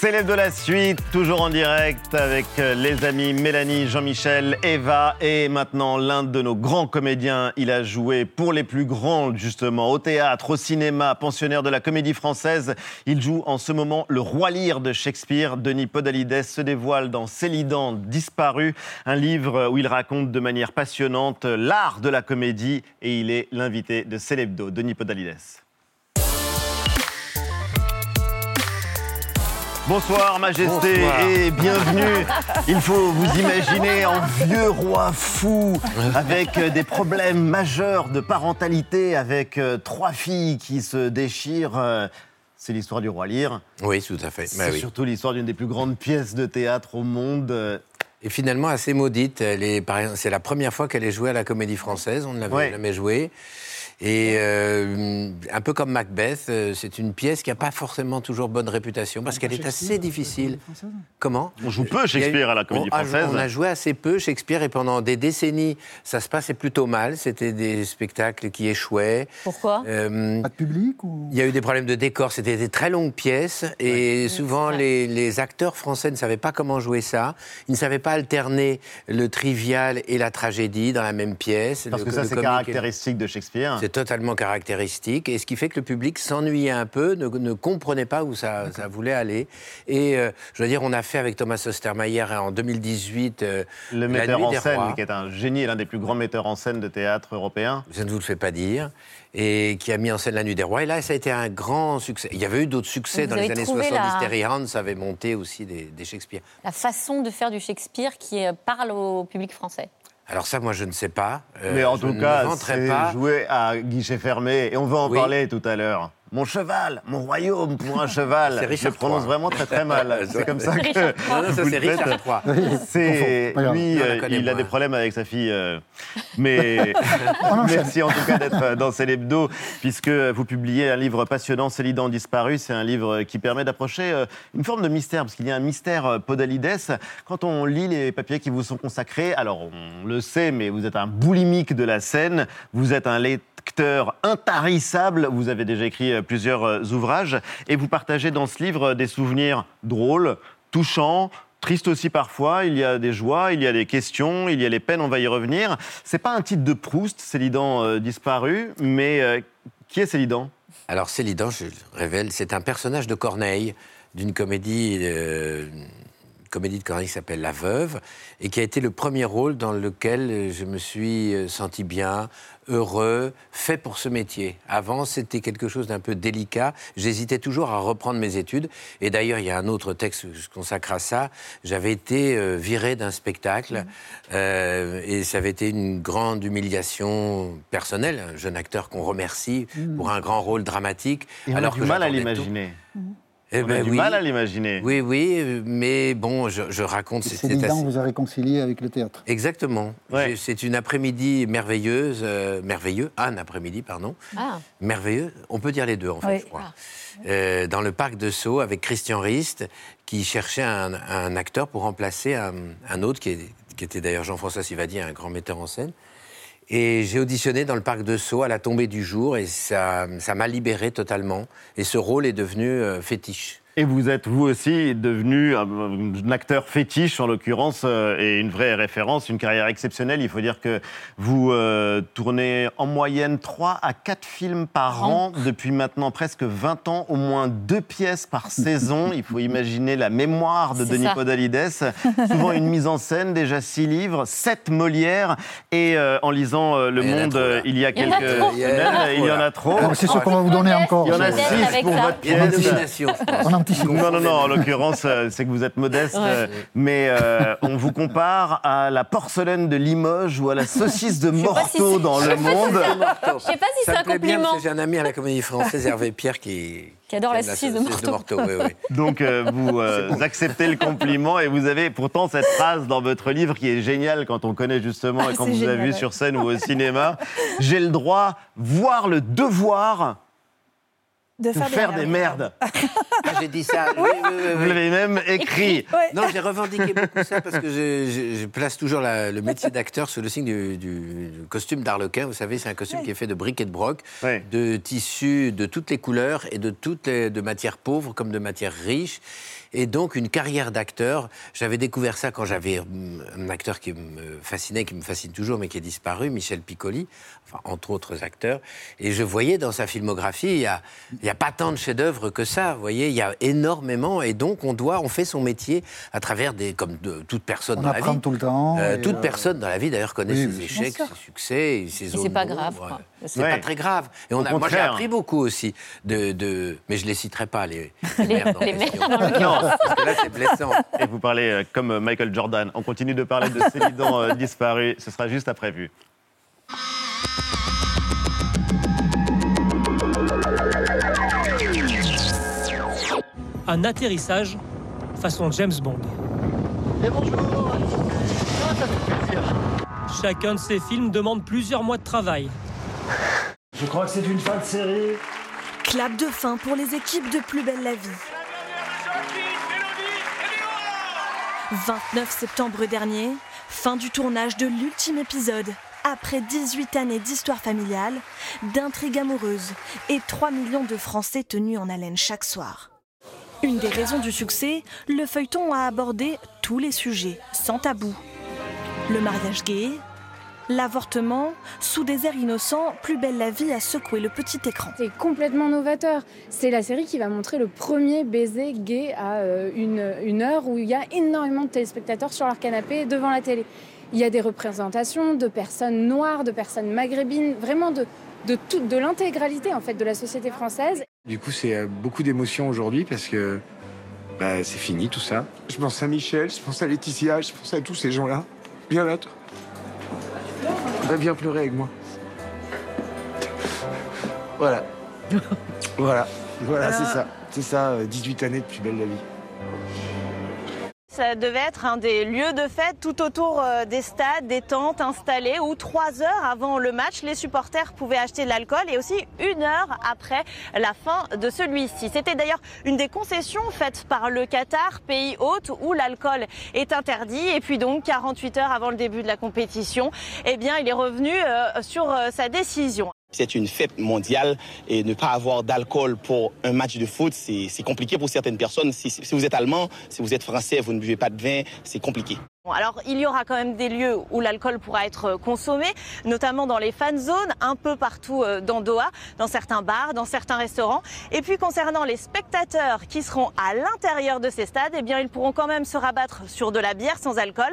Célèbre de la suite, toujours en direct avec euh, les amis Mélanie, Jean-Michel, Eva et maintenant l'un de nos grands comédiens. Il a joué pour les plus grands justement au théâtre, au cinéma, pensionnaire de la comédie française. Il joue en ce moment le roi Lear de Shakespeare. Denis Podalides se dévoile dans Célidan disparu, un livre où il raconte de manière passionnante l'art de la comédie et il est l'invité de Célébdo, Denis Podalides. Bonsoir Majesté et bienvenue. Il faut vous imaginer en vieux roi fou avec euh, des problèmes majeurs de parentalité, avec euh, trois filles qui se déchirent. Euh, C'est l'histoire du roi Lear. Oui, tout à fait. Bah C'est oui. surtout l'histoire d'une des plus grandes pièces de théâtre au monde. Et finalement assez maudite. C'est la première fois qu'elle est jouée à la Comédie Française. On ne l'avait Ouais. jamais jouée. Et euh, un peu comme Macbeth, euh, c'est une pièce qui n'a pas forcément toujours bonne réputation parce qu'elle est assez difficile. Comment? On joue peu Shakespeare à la Comédie on a- Française. On a joué assez peu Shakespeare et pendant des décennies, ça se passait plutôt mal. C'était des spectacles qui échouaient. Pourquoi? Euh, Pas de public ou? Il y a eu des problèmes de décor, c'était des très longues pièces et souvent les, les acteurs français ne savaient pas comment jouer ça. Ils ne savaient pas alterner le trivial et la tragédie dans la même pièce. Parce Le- que ça, c'est et- caractéristique de Shakespeare. C'est totalement caractéristique et ce qui fait que le public s'ennuyait un peu, ne, ne comprenait pas où ça, ça voulait aller. Et euh, je veux dire, on a fait avec Thomas Ostermayer en 2018 euh, Le La metteur Nuit en scène, Rois. qui est un génie l'un des plus grands metteurs en scène de théâtre européen. je ne vous le fais pas dire, et qui a mis en scène La Nuit des Rois. Et là, ça a été un grand succès. Il y avait eu d'autres succès Vous dans les années trouvé 70. la- Terry Hans avait monté aussi des, des Shakespeare. La façon de faire du Shakespeare qui euh, parle au public français. Alors ça, moi, je ne sais pas. Euh, Mais en je tout ne cas, c'est joué à guichet fermé. Et on va en Oui. parler tout à l'heure. Mon cheval, mon royaume pour un cheval. C'est Je Richard prononce III. vraiment très très mal. C'est comme ça que Non, non, ça, vous c'est. Richard III. C'est lui, Non, euh, il a des problèmes avec sa fille. euh, mais merci en tout cas d'être dans Célébdo, puisque vous publiez un livre passionnant, Célidan disparu. C'est un livre qui permet d'approcher euh, une forme de mystère, parce qu'il y a un mystère Podalides. Quand on lit les papiers qui vous sont consacrés, alors on le sait, mais vous êtes un boulimique de la scène, vous êtes un lecteur intarissable, vous avez déjà écrit plusieurs euh, ouvrages, et vous partagez dans ce livre euh, des souvenirs drôles, touchants, Tristes aussi parfois, il y a des joies, il y a des questions, il y a les peines, on va y revenir. C'est pas un titre de Proust, Célidan euh, disparu, mais qui est Célidan? Alors Célidan, je le révèle, c'est un personnage de Corneille, d'une comédie, euh, comédie de Corneille qui s'appelle La Veuve, et qui a été le premier rôle dans lequel je me suis euh, senti bien, heureux, fait pour ce métier. Avant, c'était quelque chose d'un peu délicat. J'hésitais toujours à reprendre mes études. Et d'ailleurs, il y a un autre texte que je consacre à ça. J'avais été euh, viré d'un spectacle, euh, et ça avait été une grande humiliation personnelle. Un jeune acteur qu'on remercie pour un grand rôle dramatique. Et on alors a du que mal à j'attendais tout. Eh On a ben du oui. mal à l'imaginer. Oui, oui, mais bon, je, je raconte. c'est- c'est Célidan assez- vous a réconcilié avec le théâtre. Exactement. Ouais. C'est une après-midi merveilleuse, euh, merveilleux, un après-midi, pardon, Ah, merveilleux. On peut dire les deux, en fait, Oui. je crois. Ah. Euh, dans le parc de Sceaux avec Christian Rist, qui cherchait un, un acteur pour remplacer un, un autre, qui, est- qui était d'ailleurs Jean-François Sivadi, un grand metteur en scène. Et j'ai auditionné dans le parc de Sceaux à la tombée du jour, et ça ça m'a libéré totalement. Et ce rôle est devenu euh, fétiche. Et vous êtes vous aussi devenu un, un acteur fétiche en l'occurrence euh, et une vraie référence, une carrière exceptionnelle. Il faut dire que vous euh, tournez en moyenne 3 à 4 films par an depuis maintenant presque 20 ans, au moins deux pièces par saison. Il faut imaginer la mémoire de Denis ça. Podalides. Souvent une mise en scène, déjà six livres, sept Molières et euh, en lisant euh, Le Il Monde il y a quelques a trop. Il y en a semaines, il y en a trop. C'est sûr qu'on va vous donner encore. Il y en a Modeste six avec pour ça. votre pièce. Non, non, non, en l'occurrence, euh, c'est que vous êtes modeste, Ouais. euh, mais euh, on vous compare à la porcelaine de Limoges ou à la saucisse de si Morteau dans Le Monde. Je sais pas si c'est Ça un me plaît bien compliment. parce que j'ai un ami à la comédie française, Hervé Pierre, qui, Qui adore la saucisse de Morteau. oui, oui. Donc euh, vous euh, acceptez le compliment et vous avez pourtant cette phrase dans votre livre qui est géniale quand on connaît justement et Ah, quand c'est vous avez vu ouais. sur scène ou au cinéma. J'ai le droit, voire le devoir De faire, faire des merdes. Ah, j'ai dit ça. Oui, oui, oui, Vous l'avez même écrit. Ouais. Non, j'ai revendiqué beaucoup ça parce que je, je- je place toujours la- le métier d'acteur sous le signe du, du- du costume d'arlequin. Vous savez, c'est un costume Ouais. qui est fait de briques et de broc, Ouais. de tissus de toutes les couleurs et de toutes les, de matières pauvres comme de matières riches. Et donc, une carrière d'acteur. J'avais découvert ça quand j'avais hum, un acteur qui me fascinait, qui me fascine toujours, mais qui est disparu, Michel Piccoli, enfin, entre autres acteurs. Et je voyais dans sa filmographie, il n'y a, il y a pas tant de chefs-d'œuvre que ça. Vous voyez, il y a énormément. Et donc, on doit, on fait son métier à travers des, comme de, toute personne On dans la apprend vie. tout le temps. Euh, et, toute euh, personne dans la vie, d'ailleurs, connaît oui, ses échecs, ses succès, et ses zones c'est pas grave, quoi. C'est Ouais. pas très grave. Et on a, moi, j'ai appris beaucoup aussi. De, de- mais je les citerai pas, les, Les-. Non, parce que là, c'est blessant. Et vous parlez euh, comme Michael Jordan. On continue de parler de Célidan euh, disparu. Ce sera juste après vue. Un atterrissage façon James Bond. Chacun de ces films demande plusieurs mois de travail. Je crois que c'est une fin de série. Clap de fin pour les équipes de Plus belle la vie. 29 septembre dernier, fin du tournage de l'ultime épisode. Après 18 années d'histoire familiale, d'intrigues amoureuses et 3 millions de Français tenus en haleine chaque soir. Une des raisons du succès, le feuilleton a abordé tous les sujets, sans tabou. Le mariage gay, l'avortement, sous des airs innocents, Plus belle la vie a secoué le petit écran. C'est complètement novateur. C'est la série qui va montrer le premier baiser gay à euh, une, une heure où il y a énormément de téléspectateurs sur leur canapé devant la télé. Il y a des représentations de personnes noires, de personnes maghrébines, vraiment de, de, toute- de l'intégralité en fait de la société française. Du coup, c'est euh, beaucoup d'émotions aujourd'hui parce que bah, c'est fini tout ça. Je pense à Michel, je pense à Laetitia, je pense à tous ces gens-là. Bien là, toi. Va bien pleurer avec moi. Voilà. voilà. Voilà, c'est ça. C'est ça, euh, 18 années de plus belle la vie. Ça devait être un des lieux de fête tout autour euh, des stades, des tentes installées où trois heures avant le match, les supporters pouvaient acheter de l'alcool et aussi une heure après la fin de celui-ci. C'était d'ailleurs une des concessions faites par le Qatar, pays hôte où l'alcool est interdit. Et puis donc 48 heures avant le début de la compétition, eh bien il est revenu euh, sur euh, sa décision. C'est une fête mondiale et ne pas avoir d'alcool pour un match de foot, c'est compliqué pour certaines personnes. Si, si vous êtes allemand, si vous êtes français, vous ne buvez pas de vin, c'est compliqué. Bon, alors, il y aura quand même des lieux où l'alcool pourra être consommé, notamment dans les fan zones, un peu partout euh, dans Doha, dans certains bars, dans certains restaurants. Et puis, concernant les spectateurs qui seront à l'intérieur de ces stades, eh bien, ils pourront quand même se rabattre sur de la bière sans alcool.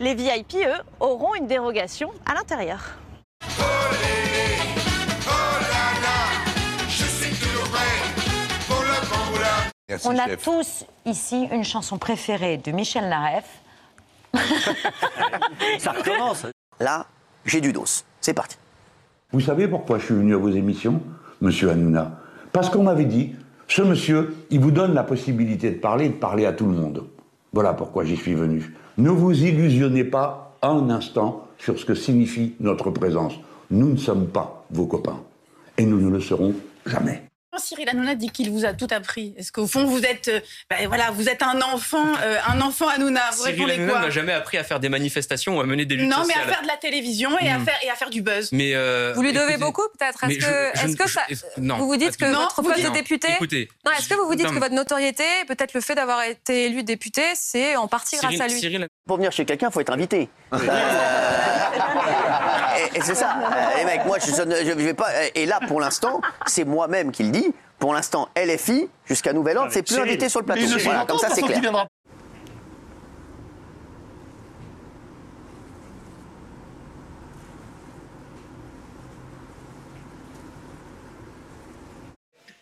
Les VIP, eux, auront une dérogation à l'intérieur. On a tous ici une chanson préférée de Michel Naref. Ça recommence. Là, j'ai du dos. C'est parti. Vous savez pourquoi je suis venu à vos émissions, monsieur Hanouna? Parce qu'on m'avait dit, ce monsieur, il vous donne la possibilité de parler et de parler à tout le monde. Voilà pourquoi j'y suis venu. Ne vous illusionnez pas un instant sur ce que signifie notre présence. Nous ne sommes pas vos copains. Et nous ne le serons jamais. Cyril Hanouna dit qu'il vous a tout appris. Est-ce qu'au fond vous êtes, euh, ben voilà, vous êtes un enfant, euh, un enfant Hanouna? Vous Cyril Hanouna m'a jamais appris à faire des manifestations ou à mener des luttes Non, mais sociales. à faire de la télévision et, à Hmm. faire, et à faire du buzz. Mais euh, Vous lui devez écoutez- beaucoup peut-être? Mais Est-ce que, je est-ce ne- que je- ça, non, vous vous dites que votre Non, poste de non, député, écoutez, non, est-ce que vous vous dites non, que mais- votre notoriété, peut-être le fait d'avoir été élu député, c'est en partie grâce à lui? Pour venir chez quelqu'un, il faut être invité. Et et c'est ça. Les mecs, moi, je, vais pas. Et là, pour l'instant, c'est moi-même qui le dis. Pour l'instant, LFI, jusqu'à nouvel ordre, c'est plus Cyril, invité sur le plateau. Voilà, comme ça, c'est clair.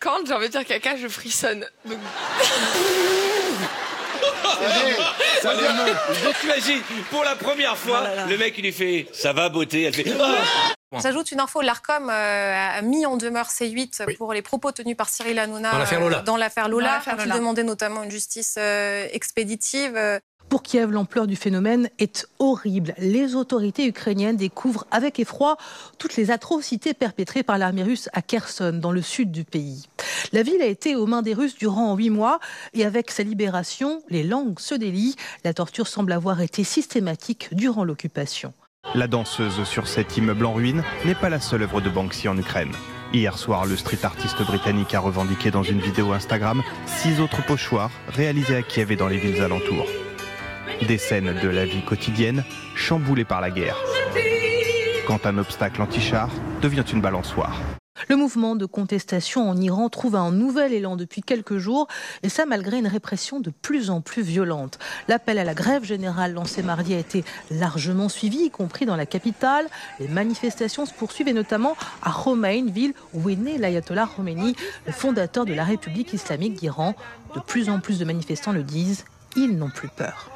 Quand j'ai envie de dire caca, je frissonne. Donc... Donc t'imagines, pour la première fois, le mec il lui fait ça va beauté, elle fait On s'ajoute une info, l'ARCOM euh, a mis en demeure C8 pour les propos tenus par Cyril Hanouna Dans l'affaire Lola. euh, Lola, il Lola. demandait notamment une justice euh, expéditive. Pour Kiev, l'ampleur du phénomène est horrible. Les autorités ukrainiennes découvrent avec effroi toutes les atrocités perpétrées par l'armée russe à Kherson, dans le sud du pays. La ville a été aux mains des Russes durant huit mois et avec sa libération, les langues se délient. La torture semble avoir été systématique durant l'occupation. La danseuse sur cet immeuble en ruine n'est pas la seule œuvre de Banksy en Ukraine. Hier soir, le street artiste britannique a revendiqué dans une vidéo Instagram six autres pochoirs réalisés à Kiev et dans les villes alentours. Des scènes de la vie quotidienne chamboulées par la guerre. Quand un obstacle anti-char devient une balançoire. Le mouvement de contestation en Iran trouve un nouvel élan depuis quelques jours, et ça malgré une répression de plus en plus violente. L'appel à la grève générale lancé mardi a été largement suivi, y compris dans la capitale. Les manifestations se poursuivent, et notamment à Khomeini, ville où est né l'ayatollah Khomeini, le fondateur de la République islamique d'Iran. De plus en plus de manifestants le disent, ils n'ont plus peur.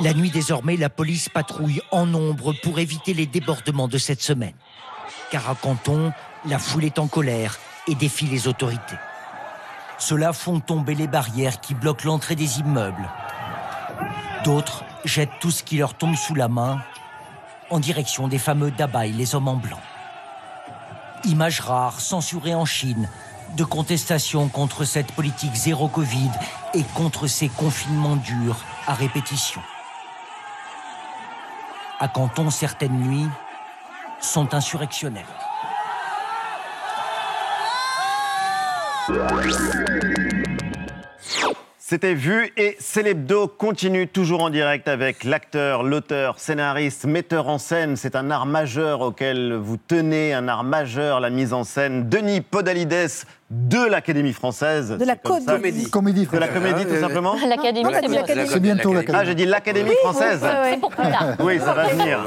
La nuit désormais, la police patrouille en nombre pour éviter les débordements de cette semaine car à Canton, la foule est en colère et défie les autorités. Ceux-là font tomber les barrières qui bloquent l'entrée des immeubles. D'autres jettent tout ce qui leur tombe sous la main en direction des fameux Dabai, les hommes en blanc. Image rare, censurée en Chine, de contestation contre cette politique zéro Covid et contre ces confinements durs à répétition. À Canton, certaines nuits, sont insurrectionnels. C'était vu et Célébdo continue toujours en direct avec l'acteur, l'auteur, scénariste, metteur en scène. C'est un art majeur auquel vous tenez, un art majeur, la mise en scène. Denis Podalides de l'Académie française. De la C'est comme ça. comédie. Comédie De la comédie, tout simplement L'Académie, c'est bien. C'est bientôt Ah, l'Académie. j'ai dit l'Académie française. C'est pour plus tard. Oui, ça va venir.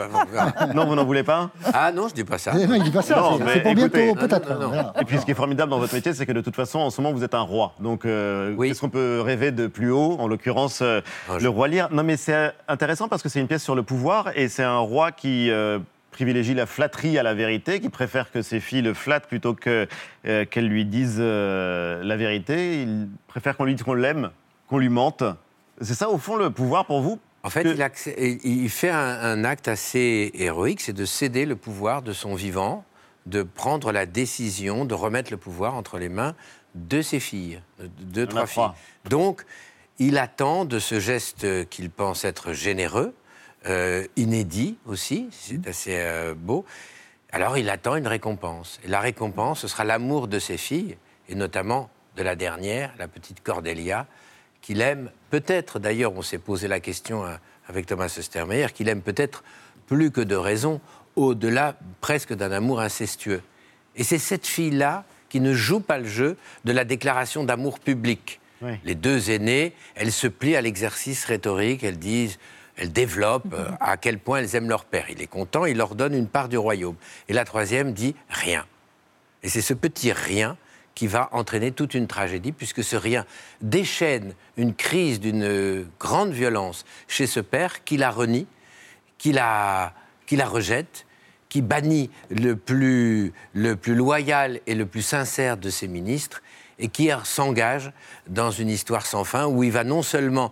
Non, vous n'en voulez pas Ah non, je dis pas ça. Eh non, il dit pas ça, c'est- pour écoutez, bientôt, peut-être. Et puis ce qui est formidable dans votre métier, c'est que de toute façon, en ce moment, vous êtes un roi. Donc, euh, qu'est-ce qu'on peut rêver de plus haut En l'occurrence, euh, le roi Lear. Non, mais c'est euh, intéressant parce que c'est une pièce sur le pouvoir et c'est un roi qui euh, privilégie la flatterie à la vérité, qui préfère que ses filles le flattent plutôt que euh, qu'elles lui disent euh, la vérité. Il préfère qu'on lui dise qu'on l'aime, qu'on lui mente. C'est ça, au fond, le pouvoir pour vous? En fait, il, accè- il fait un, un acte assez héroïque, c'est de céder le pouvoir de son vivant, de prendre la décision de remettre le pouvoir entre les mains de ses filles, de trois filles. trois. Donc, il attend de ce geste qu'il pense être généreux, euh, inédit aussi, c'est assez euh, beau. Alors, il attend une récompense. Et la récompense, ce sera l'amour de ses filles, et notamment de la dernière, la petite Cordélia, qu'il aime peut-être, d'ailleurs, on s'est posé la question hein, avec Thomas Ostermeyer, qu'il aime peut-être plus que de raison, au-delà presque d'un amour incestueux. Et c'est cette fille-là qui ne joue pas le jeu de la déclaration d'amour public. Les deux aînées, elles se plient à l'exercice rhétorique, elles disent, elles développent euh, à quel point elles aiment leur père. Il est content, il leur donne une part du royaume. Et la troisième dit rien. Et c'est ce petit rien qui va entraîner toute une tragédie, puisque ce rien déchaîne une crise d'une euh, grande violence chez ce père qui la renie, qui la, qui la rejette, qui bannit le plus, le plus loyal et le plus sincère de ses ministres, et qui s'engage dans une histoire sans fin où il va non seulement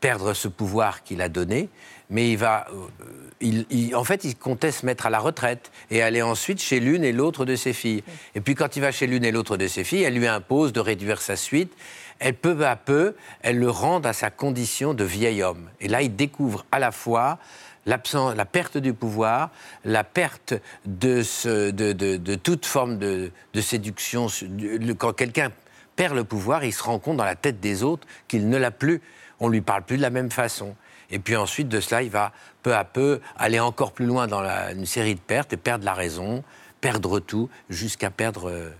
perdre ce pouvoir qu'il a donné, mais il va, euh, il- en fait, il comptait se mettre à la retraite et aller ensuite chez l'une et l'autre de ses filles. Et puis quand il va chez l'une et l'autre de ses filles, elle lui impose de réduire sa suite. Elle, peu à peu, elle le rend à sa condition de vieil homme. Et là, il découvre à la fois la perte du pouvoir, la perte de, ce- de, de- toute forme de, séduction. Quand quelqu'un perd le pouvoir, il se rend compte dans la tête des autres qu'il ne l'a plus. On lui parle plus de la même façon. Et puis ensuite de cela, il va peu à peu aller encore plus loin dans une série de pertes et perdre la raison, perdre tout, jusqu'à perdre euh,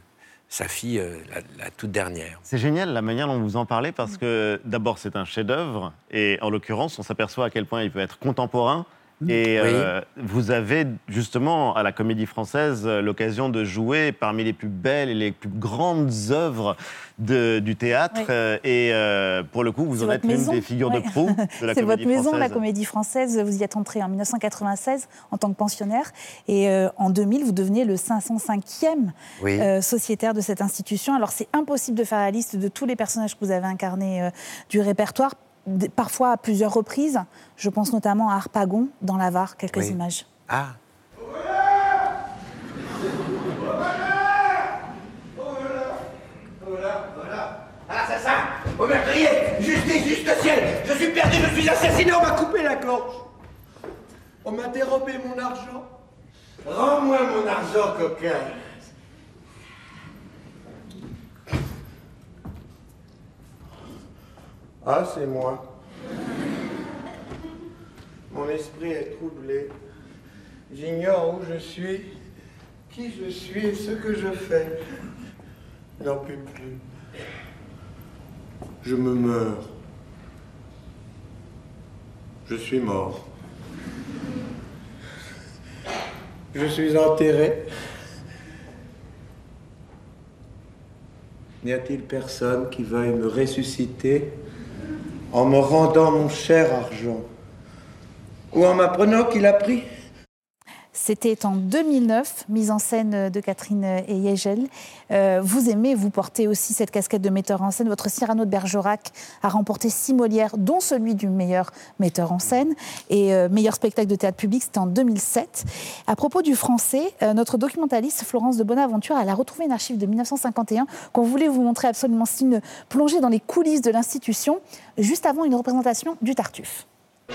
sa fille, euh, la, la toute dernière. C'est génial la manière dont vous en parlez parce que d'abord c'est un chef-d'œuvre et en l'occurrence on s'aperçoit à quel point il peut être contemporain. Et Oui. euh, vous avez justement à la Comédie Française euh, l'occasion de jouer parmi les plus belles et les plus grandes œuvres de- du théâtre. Oui. Euh, Et euh, pour le coup, vous C'est en êtes l'une maison. des figures Ouais. de proue de la C'est Comédie votre maison, la Française. Comédie Française. Vous y êtes entré en 1996 en tant que pensionnaire. Et euh, en 2000, vous devenez le 505e Oui. euh, sociétaire de cette institution. Alors, c'est impossible de faire la liste de tous les personnages que vous avez incarnés du répertoire, parfois à plusieurs reprises. Je pense notamment à Harpagon, dans la Var, quelques images. Ah Oh voilà! Oh là là! Voilà! Assassin Au meurtrier Justice, juste ciel Je suis perdu, je suis assassiné, on m'a coupé la gorge On m'a dérobé mon argent Rends-moi mon argent, coquin Ah, c'est moi. Mon esprit est troublé. J'ignore où je suis, qui je suis et ce que je fais. N'en plus. Je me meurs. Je suis mort. Je suis enterré. N'y a-t-il personne qui veuille me ressusciter? En me rendant mon cher argent ou en m'apprenant qu'il a pris C'était en 2009, mise en scène de Catherine et. Euh, vous aimez, vous portez aussi cette casquette de metteur en scène. Votre Cyrano de Bergerac a remporté six Molières, dont celui du meilleur metteur en scène. Et euh, meilleur spectacle de théâtre public, c'était en 2007. À propos du français, euh, notre documentaliste Florence de Bonaventure, elle a retrouvé une archive de 1951 qu'on voulait vous montrer absolument. C'est une plongée dans les coulisses de l'institution, juste avant une représentation du Tartuffe.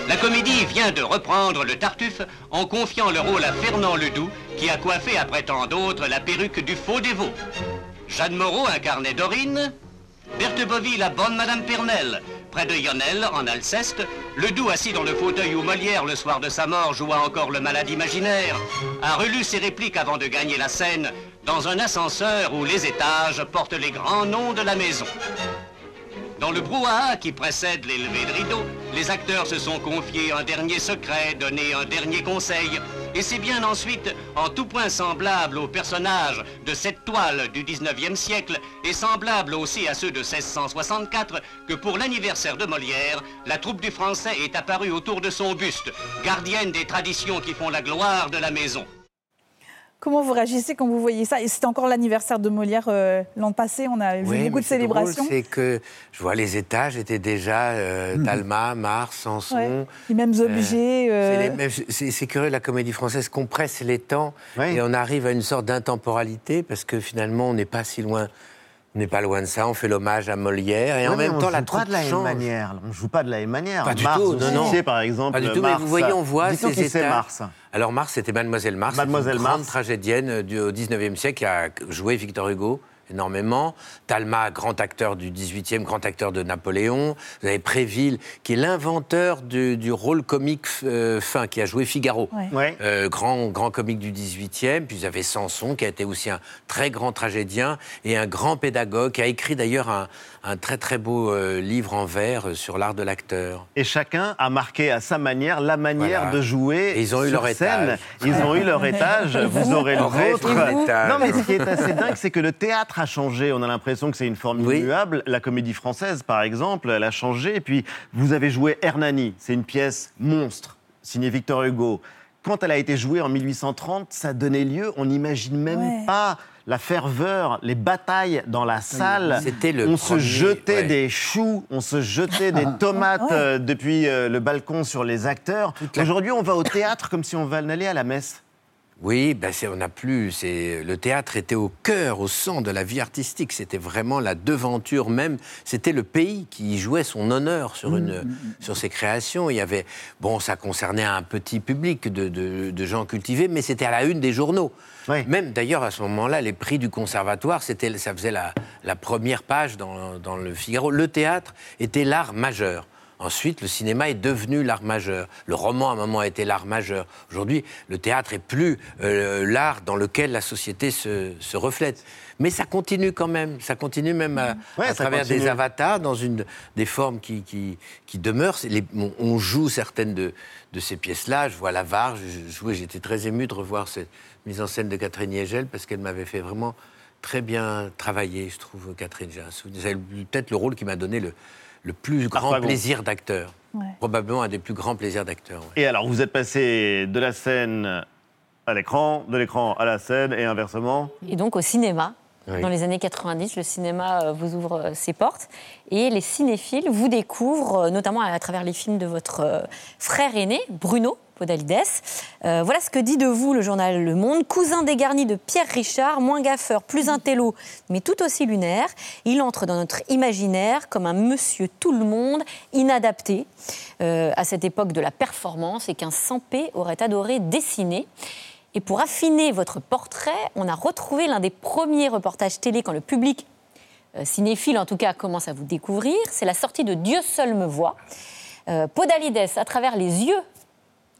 La comédie vient de reprendre le Tartuffe en confiant le rôle à Fernand Ledoux, qui a coiffé après tant d'autres la perruque du faux dévot. Jeanne Moreau incarnait Dorine, Berthe Bovy la bonne Madame Pernelle, près de Yonel, en Alceste, Ledoux assis dans le fauteuil où Molière, le soir de sa mort, joua encore le malade imaginaire, a relu ses répliques avant de gagner la scène dans un ascenseur où les étages portent les grands noms de la maison. Dans le brouhaha qui précède l'élevé de rideau, les acteurs se sont confiés un dernier secret, donné un dernier conseil. Et c'est bien ensuite, en tout point semblable aux personnages de cette toile du 19e siècle et semblable aussi à ceux de 1664, que pour l'anniversaire de Molière, la troupe du français est apparue autour de son buste, gardienne des traditions qui font la gloire de la maison. Comment vous réagissez quand vous voyez ça? Et c'était encore l'anniversaire de Molière euh, l'an passé, on a vu Oui, beaucoup de célébrations. C'est que je vois les étages étaient déjà euh, Talma, Mars. Ouais. Les mêmes objets. euh, C'est mêmes- C'est c'est curieux, la comédie française compresse les temps et on arrive à une sorte d'intemporalité parce que finalement, on n'est pas si loin. On n'est pas loin de ça, on fait l'hommage à Molière et en Ouais, mais même on temps, joue la pas de la même change. manière. On joue pas de la même manière. Pas du Mars, tout, non, non. par exemple. Pas du tout, mais Mars. vous voyez, on voit ces qui c'est. Mars. Alors Mars, c'était Mademoiselle Mars, Mademoiselle une grande Mars. tragédienne du, au 19e siècle qui a joué Victor Hugo énormément. Talma, grand acteur du 18e, grand acteur de Napoléon. Vous avez Préville, qui est l'inventeur du, du rôle comique euh, fin, qui a joué Figaro. Ouais. Ouais. Euh, grand, grand comique du 18e. Puis vous avez Samson, qui a été aussi un très grand tragédien et un grand pédagogue, qui a écrit d'ailleurs un, un très très beau euh, livre en vers sur l'art de l'acteur. Et chacun a marqué à sa manière la manière Voilà. de jouer. Et ils ont eu sur leur scène. étage. Ils ont eu leur étage. Vous aurez le vôtre. Non, mais ce qui est assez dingue, c'est que le théâtre a changé. On a l'impression que c'est une forme Oui. immuable. La comédie française, par exemple, elle a changé. Et puis, vous avez joué Hernani. C'est une pièce monstre, signée Victor Hugo. Quand elle a été jouée en 1830, ça donnait lieu, on n'imagine même Ouais. pas la ferveur, les batailles dans la salle. C'était le on se jetait ouais. des choux, on se jetait des tomates Ouais. euh, depuis euh, le balcon sur les acteurs. Aujourd'hui, on va au théâtre comme si on allait à la messe. Oui, ben on n'a plus. C'est le théâtre était au cœur, au centre de la vie artistique. C'était vraiment la devanture même. C'était le pays qui jouait son honneur sur une, sur ses créations. Il y avait bon, ça concernait un petit public de, de- de gens cultivés, mais c'était à la une des journaux. Même d'ailleurs à ce moment-là, les prix du conservatoire, c'était, ça faisait la, la première page dans, dans le Figaro. Le théâtre était l'art majeur. Ensuite, le cinéma est devenu l'art majeur. Le roman, à un moment, a été l'art majeur. Aujourd'hui, le théâtre est plus euh, l'art dans lequel la société se, se reflète. Mais ça continue quand même. Ça continue même à, Ouais, à ça travers continue. des avatars, dans une, des formes qui, qui, qui demeurent. Les- on, on joue certaines de, de ces pièces-là. Je vois je jouais, j'étais très ému de revoir cette mise en scène de Catherine Yegel parce qu'elle m'avait fait vraiment très bien travailler, je trouve, Catherine. J'ai un souvenir. C'est peut-être le rôle qui m'a donné le, le plus grand plaisir d'acteur. Ouais. Probablement un des plus grands plaisirs d'acteur. ouais. Et alors, vous êtes passé de la scène à l'écran, de l'écran à la scène et inversement? Et donc au cinéma, Dans les années 90, le cinéma euh, vous ouvre euh, ses portes et les cinéphiles vous découvrent, euh, notamment à travers les films de votre frère aîné, Bruno Podalides. Voilà ce que dit de vous le journal Le Monde. Cousin dégarni de Pierre Richard, moins gaffeur, plus intello, mais tout aussi lunaire. Il entre dans notre imaginaire comme un monsieur tout le monde, inadapté à cette époque de la performance et qu'un sans-paix aurait adoré dessiner. Et pour affiner votre portrait, on a retrouvé l'un des premiers reportages télé quand le public, euh, cinéphile en tout cas, commence à vous découvrir. C'est la sortie de Dieu seul me voit. Euh, Podalides, à travers les yeux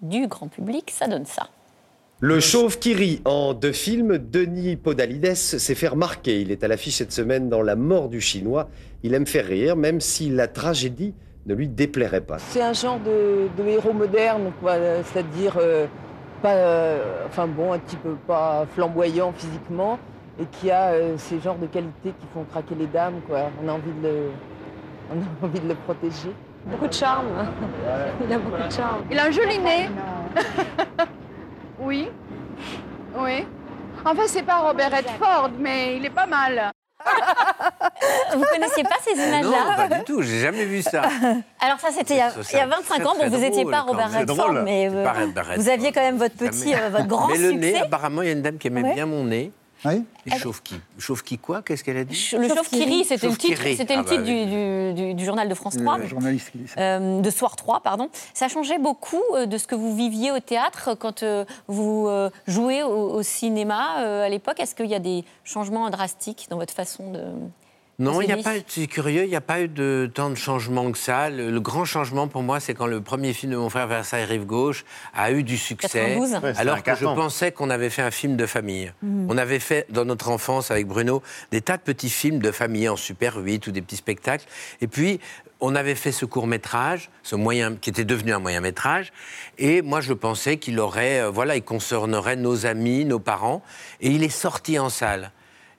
du grand public, ça donne ça. Le chauve qui rit en deux films, Denis Podalides s'est fait remarquer. Il est à l'affiche cette semaine dans La mort du chinois. Il aime faire rire, même si la tragédie ne lui déplairait pas. C'est un genre de, de héros moderne, quoi, c'est-à-dire euh, pas, euh, enfin bon, un petit peu pas flamboyant physiquement, et qui a euh, ces genres de qualités qui font craquer les dames, quoi. On a envie de le, on a envie de le protéger. Beaucoup de charme. Il a beaucoup de charme. Il a un joli nez. oui. Oui. Enfin, c'est pas Robert Redford, mais il est pas mal. Vous connaissiez pas ces Non, images-là pas du tout, j'ai jamais vu ça. Alors ça, c'était il, y a- Ça, il y a c'est 25 très, ans. Bon, vous n'étiez drôle, pas quand Robert. Redford, mais euh, pas vous aviez quand même votre petit, euh, votre grand Mais le succès. nez, apparemment, il y a une dame qui aimait Ouais. bien mon nez. Oui. Chauve qui Chauve qui quoi Qu'est-ce qu'elle a dit Le chauve qui rit, c'était le titre, c'était Ah le bah titre oui. du, du- du- du journal de France 3. Le journaliste qui dit ça. Euh, de Soir 3, pardon. Ça a changé beaucoup euh, de ce que vous viviez au théâtre quand euh, vous euh, jouez au, au cinéma à l'époque. Est-ce qu'il y a des changements drastiques dans votre façon de... Non, il n'y a pas eu, c'est curieux, il n'y a pas eu de tant de changements que ça. Le, le grand changement pour moi, c'est quand le premier film de mon frère Versailles Rive Gauche a eu du succès, 92. Ouais, c'était un alors que je pensais qu'on avait fait un film de famille. Mhm. On avait fait dans notre enfance avec Bruno des tas de petits films de famille en Super 8 ou des petits spectacles. Et puis on avait fait ce court métrage, ce moyen qui était devenu un moyen métrage, et moi je pensais qu'il aurait, euh, voilà, il concernerait nos amis, nos parents, et il est sorti en salle.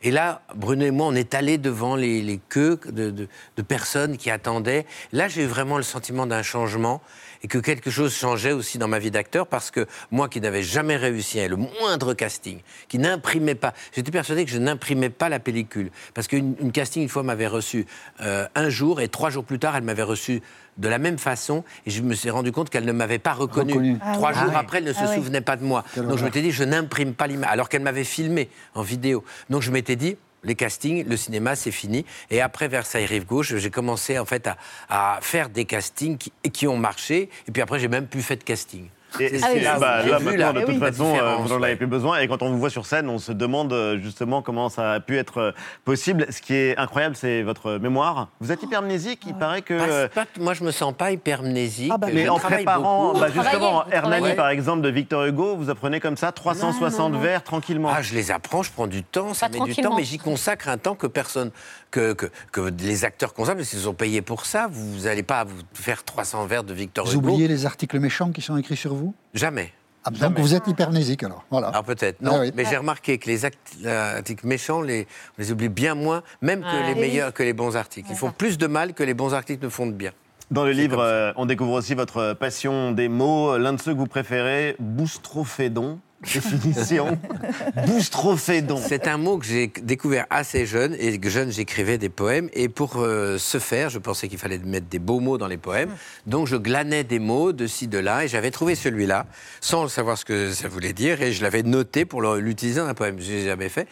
Et là, Bruno et moi, on est allés devant les, les queues de, de- de personnes qui attendaient. Là, j'ai eu vraiment le sentiment d'un changement et que quelque chose changeait aussi dans ma vie d'acteur parce que moi qui n'avais jamais réussi à le moindre casting, qui n'imprimait pas, j'étais persuadé que je n'imprimais pas la pellicule. Parce qu'une une casting, une fois, m'avait reçu euh, un jour et trois jours plus tard, elle m'avait reçu de la même façon et je me suis rendu compte qu'elle ne m'avait pas reconnu. Reconnu. Ah trois oui. jours Ah ouais. après, elle ne se Ah ouais. souvenait pas de moi. Quelle Donc je m'étais dit, je n'imprime pas l'image. Alors qu'elle m'avait filmé en vidéo. Donc je m'étais dit, les castings, le cinéma, c'est fini. Et après Versailles Rive Gauche, j'ai commencé en fait à, faire des castings qui, qui ont marché. Et puis après, j'ai même plus fait de casting. Et, Ah oui, c'est- là, bah, là, maintenant, de eh toute oui, façon, euh, vous n'en avez ouais. plus besoin. Et quand on vous voit sur scène, on se demande euh, justement comment ça a pu être euh, possible. Ce qui est incroyable, c'est votre mémoire. Vous êtes hypermnésique, il paraît que. Pas- pas- moi, je me sens pas hypermnésique. Ah bah, mais Je en préparant, bah, justement, vous Hernani, par exemple, de Victor Hugo, vous apprenez comme ça 360 vers tranquillement. Ah, je les apprends, je prends du temps, ça Pas met du temps, mais j'y consacre un temps que personne, que, que, que les acteurs consacrent, parce qu'ils sont payés pour ça. Vous n'allez pas vous faire 300 vers de Victor Vous Hugo. oubliez les articles méchants qui sont écrits sur vous? Jamais. Ah, Donc vous êtes hypernésique alors. Voilà. Alors peut-être, non. Ah oui. Mais j'ai remarqué que les articles méchants, les, on les oublie bien moins, même que les meilleurs, que les bons articles. Ils font plus de mal que les bons articles ne font de bien. Dans le livre, euh, on découvre aussi votre passion des mots. L'un de ceux que vous préférez, boustrophédon. Définition. boustrophédon. C'est un mot que j'ai découvert assez jeune, et que jeune, j'écrivais des poèmes. Et pour euh, ce faire, je pensais qu'il fallait mettre des beaux mots dans les poèmes. Donc je glanais des mots de ci, de là, et j'avais trouvé celui-là, sans savoir ce que ça voulait dire, et je l'avais noté pour l'utiliser dans un poème. Je l'ai jamais fait.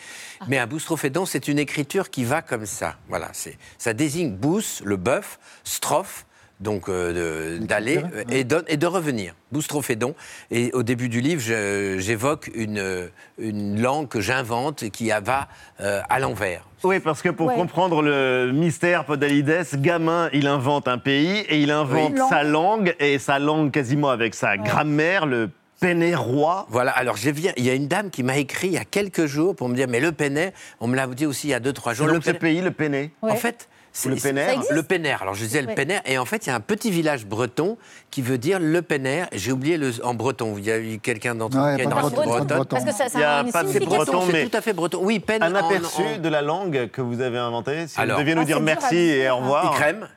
Mais un boustrophédon, c'est une écriture qui va comme ça. Voilà, c'est ça désigne bous, le bœuf, strophe, donc euh, d'aller euh, et, de, et de revenir. Boustrophédon. Et au début du livre, j'évoque une, une langue que j'invente et qui va euh, à l'envers. Oui, parce que pour Ouais. comprendre le mystère Podalides, gamin, il invente un pays et il invente Oui. sa langue, et sa langue quasiment avec sa grammaire, le pénérois. Voilà, alors je viens, il y a une dame qui m'a écrit il y a quelques jours pour me dire, mais le Pénet, on me l'a dit aussi il y a deux, trois jours. Le Le pays, le Péné. En fait, Le Pénère. Le Pénère. Alors je disais le Ouais. Pénère, et en fait il y a un petit village breton qui veut dire le Pénère. J'ai oublié le en breton. Il y a eu quelqu'un d'entre vous qui a une breton, bretonne. breton. Parce que ça, ça Il y a a une pas de breton, C'est mais tout à fait breton. Oui, peine Un aperçu en- de la langue que vous avez inventée. Si Alors. vous deviez nous Ah, dire merci et au revoir. Icrem,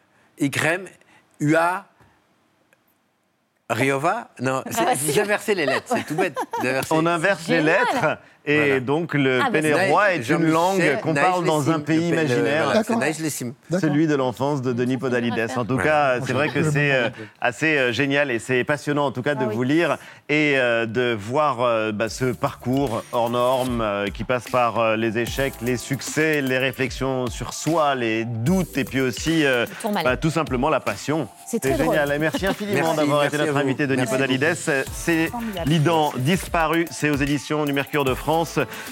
Icrem, UA, Riova Non, c'est- Ah, vous si. inversez les lettres, c'est tout bête. On inverse les lettres et Voilà. donc le Ah, bah, pénérois Naï- est une Jean-Michel langue qu'on parle dans un pays imaginaire. C'est. Celui de l'enfance de Denis Podalides. En tout cas, c'est vrai que c'est euh, assez euh, génial et c'est passionnant en tout cas de Ah vous lire et euh, de voir bah, ce parcours hors norme qui passe par les échecs, les succès, les réflexions sur soi, les doutes et puis aussi bah, tout simplement la passion. C'est génial. Merci infiniment d'avoir été notre invité Denis Podalides. C'est. Lidan disparu, c'est aux éditions du Mercure de France.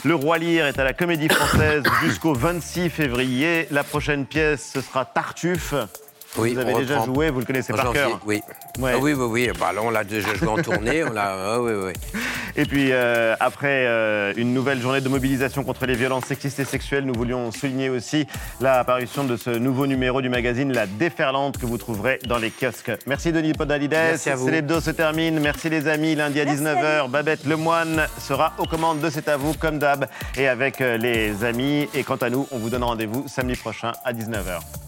Le Roi Lear est à la Comédie Française jusqu'au 26 février. La prochaine pièce, ce sera Tartuffe. Oui, vous avez déjà reprend. joué, vous le connaissez En par cœur. Oui. Ouais. Ah oui, oui, oui. Bah, là, on l'a déjà joué en tournée. On l'a. ah oui, oui. Et puis, euh, après euh, une nouvelle journée de mobilisation contre les violences sexistes et sexuelles, nous voulions souligner aussi l'apparition de ce nouveau numéro du magazine La Déferlante que vous trouverez dans les kiosques. Merci Denis Podalides. Merci à vous. C'est l'hebdo se termine. Merci les amis. Lundi à 19h, Babette Lemoine sera aux commandes de C'est à vous, comme d'hab, et avec euh, les amis. Et quant à nous, on vous donne rendez-vous samedi prochain à 19h.